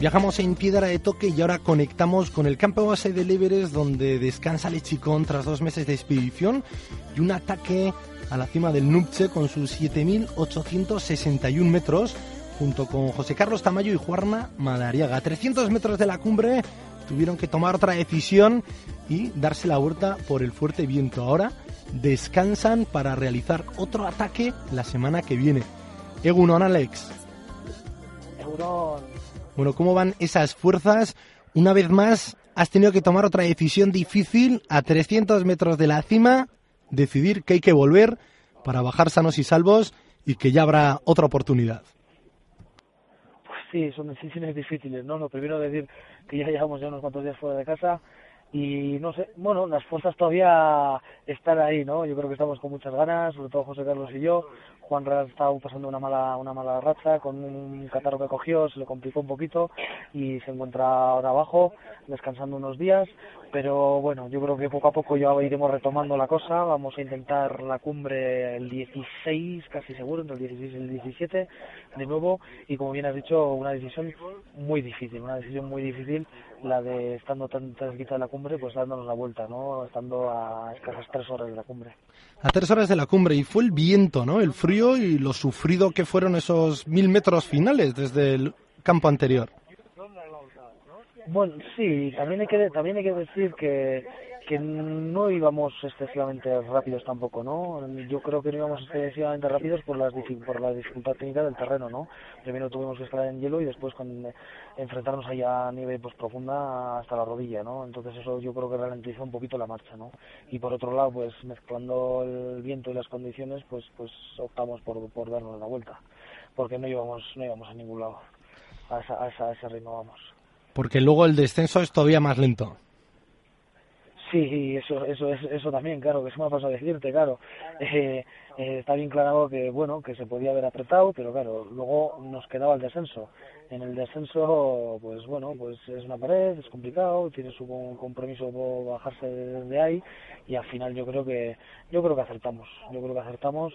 Viajamos en piedra de toque y ahora conectamos con el campo base del Everest donde descansa Lechicón tras dos meses de expedición y un ataque a la cima del Nupche con sus 7.861 metros junto con José Carlos Tamayo y Juarna Madariaga. A 300 metros de la cumbre tuvieron que tomar otra decisión y darse la vuelta por el fuerte viento. Ahora descansan para realizar otro ataque la semana que viene. Egunon, Alex. Egunon. Bueno, ¿cómo van esas fuerzas? Una vez más, has tenido que tomar otra decisión difícil a 300 metros de la cima, decidir que hay que volver para bajar sanos y salvos y que ya habrá otra oportunidad. Pues sí, son decisiones difíciles, ¿no? Lo primero decir que ya llevamos ya unos cuantos días fuera de casa y no sé, bueno, las fuerzas todavía están ahí, ¿no? Yo creo que estamos con muchas ganas, sobre todo José Carlos y yo, Juan Real estaba pasando una mala, una mala racha con un catarro que cogió, se le complicó un poquito y se encuentra ahora abajo, descansando unos días. Pero bueno, yo creo que poco a poco ya iremos retomando la cosa. Vamos a intentar la cumbre el 16, casi seguro, entre el 16 y el 17, de nuevo. Y como bien has dicho, una decisión muy difícil, una decisión muy difícil la de estando tan cerquita de la cumbre, pues dándonos la vuelta, ¿no? Estando a escasas tres horas de la cumbre. A tres horas de la cumbre, y fue el viento, ¿no? El frío y lo sufrido que fueron esos mil metros finales desde el campo anterior. Bueno, sí, también hay que, también hay que decir que, que no íbamos excesivamente rápidos tampoco, ¿no? Yo creo que no íbamos excesivamente rápidos por, las, por la dificultad técnica del terreno, ¿no? Primero tuvimos que estar en hielo y después con, enfrentarnos allá a nieve pues profunda hasta la rodilla, ¿no? Entonces eso yo creo que ralentizó un poquito la marcha, ¿no? Y por otro lado, pues mezclando el viento y las condiciones, pues pues optamos por, por darnos la vuelta, porque no íbamos no íbamos a ningún lado, a, esa, a ese ritmo vamos. Porque luego el descenso es todavía más lento. Sí, eso, eso, eso también, claro, que se me ha pasado a decirte, claro. Eh, eh, está bien claro que, bueno, que se podía haber apretado, pero claro, luego nos quedaba el descenso. En el descenso, pues bueno, pues es una pared, es complicado, tiene su compromiso por bajarse de ahí y al final yo creo que, yo creo que acertamos, yo creo que acertamos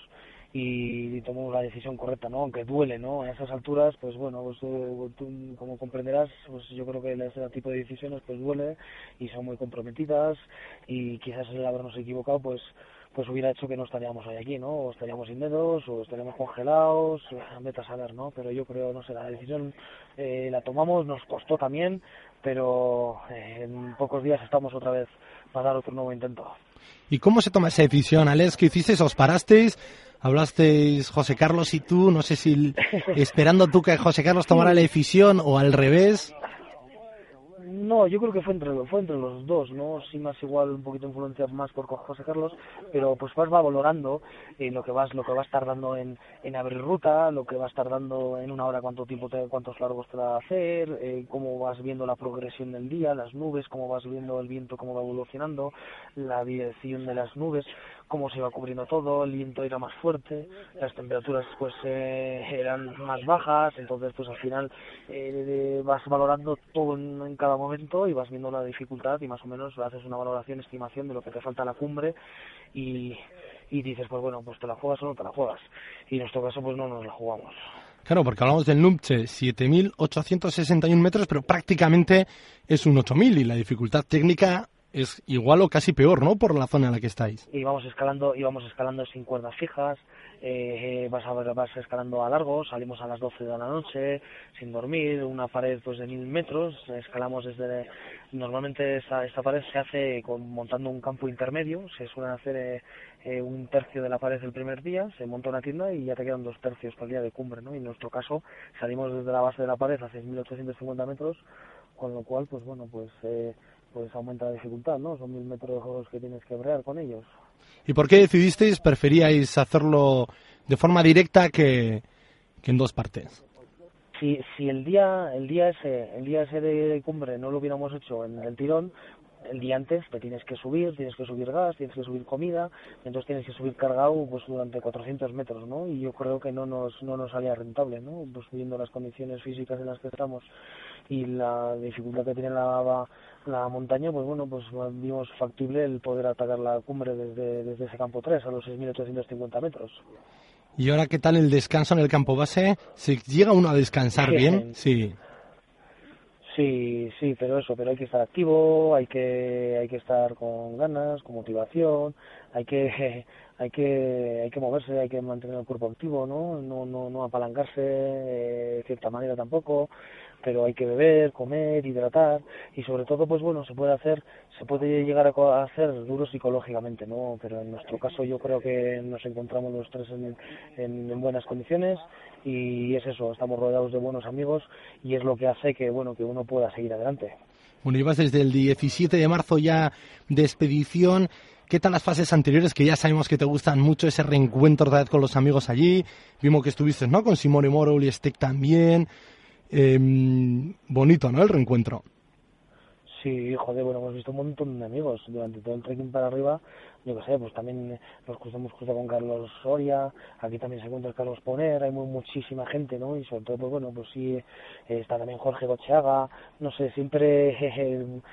y tomamos la decisión correcta, ¿no? Aunque duele, ¿no? A esas alturas, pues bueno, pues tú, como comprenderás, pues yo creo que ese tipo de decisiones pues duele y son muy comprometidas y quizás el habernos equivocado, pues pues hubiera hecho que no estaríamos hoy aquí, ¿no? O estaríamos sin dedos, o estaríamos congelados, vete a saber, ¿no? Pero yo creo, no sé, la decisión eh, la tomamos, nos costó también, pero eh, en pocos días estamos otra vez para dar otro nuevo intento. ¿Y cómo se toma esa decisión, Alex? ¿Qué hicisteis? ¿Os parasteis? Hablasteis José Carlos y tú, no sé si esperando tú que José Carlos tomara la decisión o al revés. No, yo creo que fue entre, fue entre los dos, ¿no? Sí, más igual, un poquito influencia más por José Carlos, pero pues vas va valorando eh, lo que vas lo que vas tardando en, en abrir ruta, lo que vas tardando en una hora, cuánto tiempo, te, cuántos largos te va a hacer, eh, cómo vas viendo la progresión del día, las nubes, cómo vas viendo el viento, cómo va evolucionando, la dirección de las nubes cómo se iba cubriendo todo, el viento era más fuerte, las temperaturas pues eh, eran más bajas, entonces pues al final eh, vas valorando todo en, cada momento y vas viendo la dificultad y más o menos haces una valoración, estimación de lo que te falta a la cumbre y, dices pues bueno, pues te la juegas o no te la juegas y en nuestro caso pues no nos la jugamos. Claro, porque hablamos del Numche, 7.861 metros, pero prácticamente es un 8.000 y la dificultad técnica es igual o casi peor, ¿no? Por la zona en la que estáis. Y vamos escalando, y vamos escalando sin cuerdas fijas, eh, vas, a, vas escalando a largo, salimos a las 12 de la noche, sin dormir, una pared pues de mil metros, escalamos desde... Normalmente esta, pared se hace montando un campo intermedio, se suele hacer eh, eh, un tercio de la pared el primer día, se monta una tienda y ya te quedan dos tercios para el día de cumbre, ¿no? Y en nuestro caso salimos desde la base de la pared a 6.850 metros, con lo cual, pues bueno, pues... Eh, pues aumenta la dificultad, ¿no? Son mil metros que tienes que brear con ellos. ¿Y por qué decidisteis, preferíais hacerlo de forma directa que, en dos partes? Si, si el día el día ese el día ese de cumbre no lo hubiéramos hecho en el tirón el día antes te tienes que subir, tienes que subir gas, tienes que subir comida, entonces tienes que subir cargado pues durante 400 metros, ¿no? Y yo creo que no nos no nos salía rentable, ¿no? Pues viendo las condiciones físicas en las que estamos y la dificultad que tiene la, la montaña, pues bueno, pues vimos factible el poder atacar la cumbre desde, desde ese campo 3 a los 6.850 metros. ¿Y ahora qué tal el descanso en el campo base? ¿Se llega uno a descansar bien? Sí. Sí, sí, pero eso, pero hay que estar activo, hay que hay que estar con ganas, con motivación, hay que hay que hay que moverse, hay que mantener el cuerpo activo, ¿no? No no no apalancarse de cierta manera tampoco pero hay que beber, comer, hidratar y sobre todo pues bueno se puede hacer se puede llegar a hacer duro psicológicamente no pero en nuestro caso yo creo que nos encontramos los tres en, en, buenas condiciones y es eso estamos rodeados de buenos amigos y es lo que hace que bueno que uno pueda seguir adelante bueno ibas desde el 17 de marzo ya de expedición ¿Qué tal las fases anteriores que ya sabemos que te gustan mucho ese reencuentro otra vez con los amigos allí? Vimos que estuviste, ¿no? Con Simone Moro y Steck también. Eh, bonito, ¿no? El reencuentro. Sí, joder, bueno, hemos visto un montón de amigos durante todo el trekking para arriba yo qué sé, pues también nos cruzamos cruzado con Carlos Soria, aquí también se encuentra Carlos Poner, hay muchísima gente, ¿no? Y sobre todo, pues bueno, pues sí, está también Jorge Gocheaga, no sé, siempre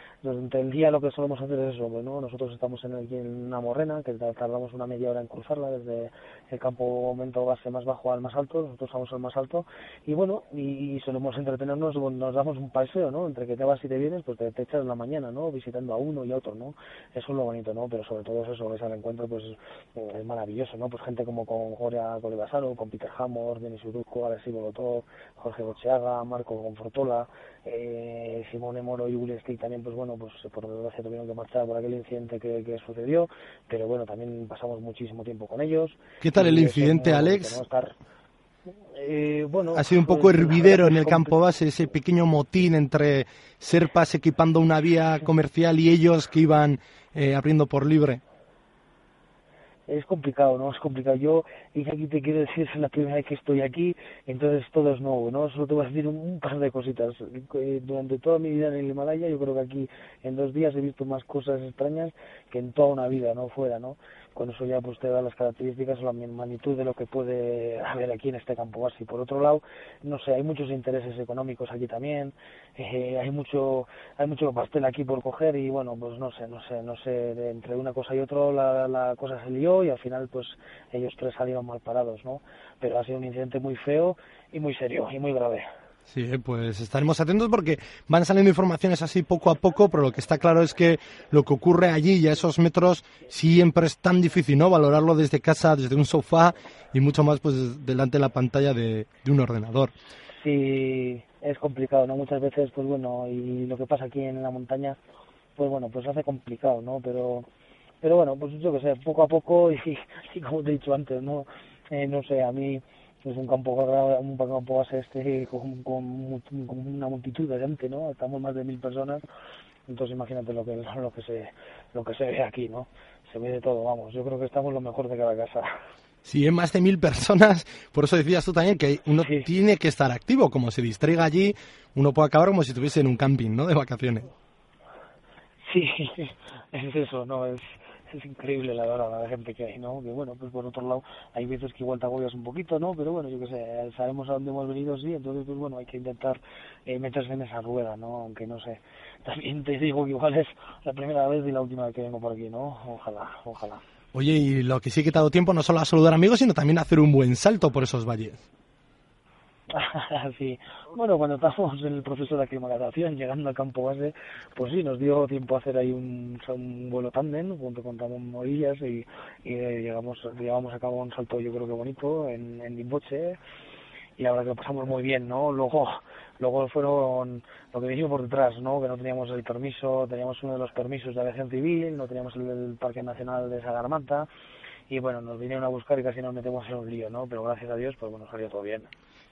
durante el día lo que solemos hacer es eso, bueno, nosotros estamos en, aquí en una morrena, que tardamos una media hora en cruzarla desde el campo momento base más bajo al más alto, nosotros estamos al más alto, y bueno, y, solemos entretenernos, nos damos un paseo, ¿no? Entre que te vas y te vienes, pues te, te echas la mañana, ¿no? Visitando a uno y a otro, ¿no? Eso es lo bonito, ¿no? Pero sobre todo es ves al encuentro, pues eh, es maravilloso, ¿no? Pues gente como con Goria Colibasaro, con Peter Hammond, Denis Uruzco, Alexis Bolotó, Jorge Bocheaga, Marco Confortola, eh, Simone Moro y Uli Stick también, pues bueno, pues por desgracia tuvieron que marchar por aquel incidente que, que sucedió, pero bueno, también pasamos muchísimo tiempo con ellos. ¿Qué tal el incidente, Alex? Eh, bueno, ha sido un poco pues, hervidero en el campo base, ese pequeño motín entre Serpas equipando una vía comercial y ellos que iban eh, abriendo por libre es complicado, ¿no? Es complicado. Yo, y aquí te quiero decir, es la primera vez que estoy aquí, entonces todo es nuevo, ¿no? Solo te voy a decir un, par de cositas. Eh, durante toda mi vida en el Himalaya, yo creo que aquí en dos días he visto más cosas extrañas que en toda una vida, ¿no? Fuera, ¿no? Con eso ya pues te da las características la magnitud de lo que puede haber aquí en este campo base. Por otro lado, no sé, hay muchos intereses económicos aquí también, eh, hay mucho hay mucho pastel aquí por coger y bueno, pues no sé, no sé, no sé, entre una cosa y otra la, la cosa se lió y al final pues ellos tres salieron mal parados, ¿no? Pero ha sido un incidente muy feo y muy serio y muy grave. Sí, pues estaremos atentos porque van saliendo informaciones así poco a poco, pero lo que está claro es que lo que ocurre allí y a esos metros siempre es tan difícil, ¿no? Valorarlo desde casa, desde un sofá y mucho más pues delante de la pantalla de, un ordenador. Sí, es complicado, ¿no? Muchas veces, pues bueno, y lo que pasa aquí en la montaña, pues bueno, pues hace complicado, ¿no? Pero, pero bueno, pues yo que sé, poco a poco y, como te he dicho antes, ¿no? Eh, no sé, a mí es un campo un campo base este con, con, una multitud de gente no estamos más de mil personas entonces imagínate lo que lo que se lo que se ve aquí no se ve de todo vamos yo creo que estamos lo mejor de cada casa Sí, es más de mil personas, por eso decías tú también que uno tiene que estar activo, como se distraiga allí, uno puede acabar como si estuviese en un camping, ¿no? De vacaciones. Sí, es eso, ¿no? Es, es increíble la verdad la gente que hay, ¿no? Que bueno, pues por otro lado hay veces que igual te agobias un poquito, ¿no? Pero bueno, yo qué sé, sabemos a dónde hemos venido, sí, entonces pues bueno, hay que intentar eh, meterse en esa rueda, ¿no? Aunque no sé, también te digo que igual es la primera vez y la última vez que vengo por aquí, ¿no? Ojalá, ojalá. Oye, y lo que sí que te ha dado tiempo no solo a saludar amigos, sino también a hacer un buen salto por esos valles. Así, bueno, cuando estábamos en el proceso de aclimatación, llegando al campo base, pues sí, nos dio tiempo a hacer ahí un, un vuelo tándem junto con Ramón Morillas y, y llegamos, llevamos a cabo un salto yo creo que bonito en, en Limboche y verdad que lo pasamos muy bien, ¿no? Luego, luego fueron lo que vinimos por detrás, ¿no? Que no teníamos el permiso, teníamos uno de los permisos de aviación civil, no teníamos el, Parque Nacional de Sagarmanta y bueno, nos vinieron a buscar y casi nos metemos en un lío, ¿no? Pero gracias a Dios, pues bueno, salió todo bien.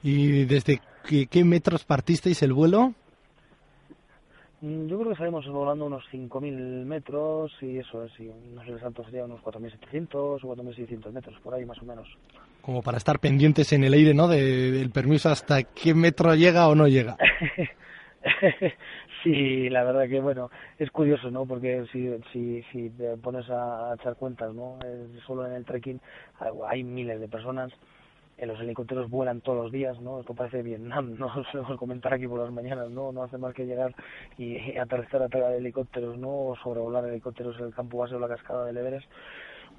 ¿Y desde qué, metros partisteis el vuelo? Mm, yo creo que salimos volando unos 5.000 metros y eso es, y no sé exacto, sería unos 4.700 o 4.600 metros, por ahí más o menos. Como para estar pendientes en el aire, ¿no? De, del permiso hasta qué metro llega o no llega. sí, la verdad que bueno, es curioso, ¿no? Porque si, si, si te pones a, echar cuentas, ¿no? solo en el trekking hay miles de personas los helicópteros vuelan todos los días, ¿no? Esto parece Vietnam, no solemos comentar aquí por las mañanas, ¿no? No hace más que llegar y, aterrizar a de helicópteros, ¿no? O sobrevolar helicópteros en el campo base o la cascada del Everest.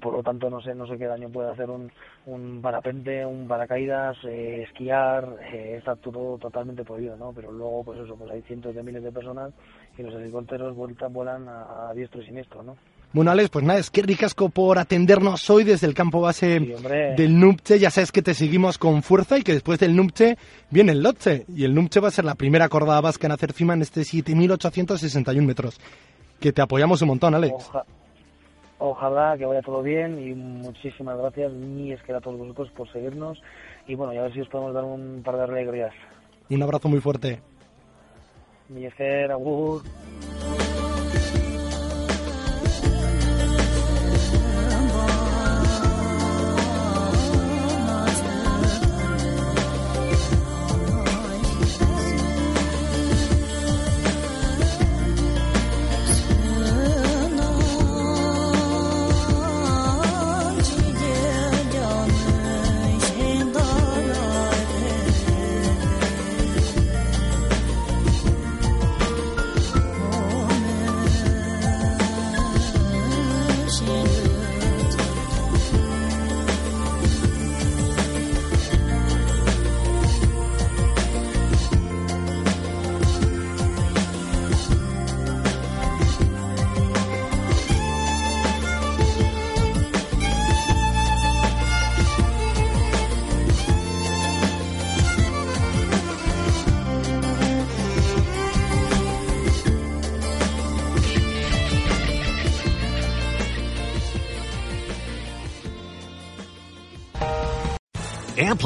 Por lo tanto, no sé, no sé qué daño puede hacer un, un parapente, un paracaídas, eh, esquiar, eh, está todo totalmente prohibido, ¿no? Pero luego, pues eso, pues hay cientos de miles de personas y los helicópteros vueltan, vuelan a, a diestro y siniestro, ¿no? Bueno, Alex, pues nada, es que ricasco por atendernos hoy desde el campo base del Nupche. Ya sabes que te seguimos con fuerza y que después del Nupche viene el Lotche. Y el Nupche va a ser la primera cordada vasca en hacer cima en este 7.861 metros. Que te apoyamos un montón, Alex. ojalá que vaya todo bien y muchísimas gracias, ni es que a todos vosotros por seguirnos. Y bueno, y a ver si os podemos dar un par de alegrías. Un abrazo muy fuerte. Millacer, agur.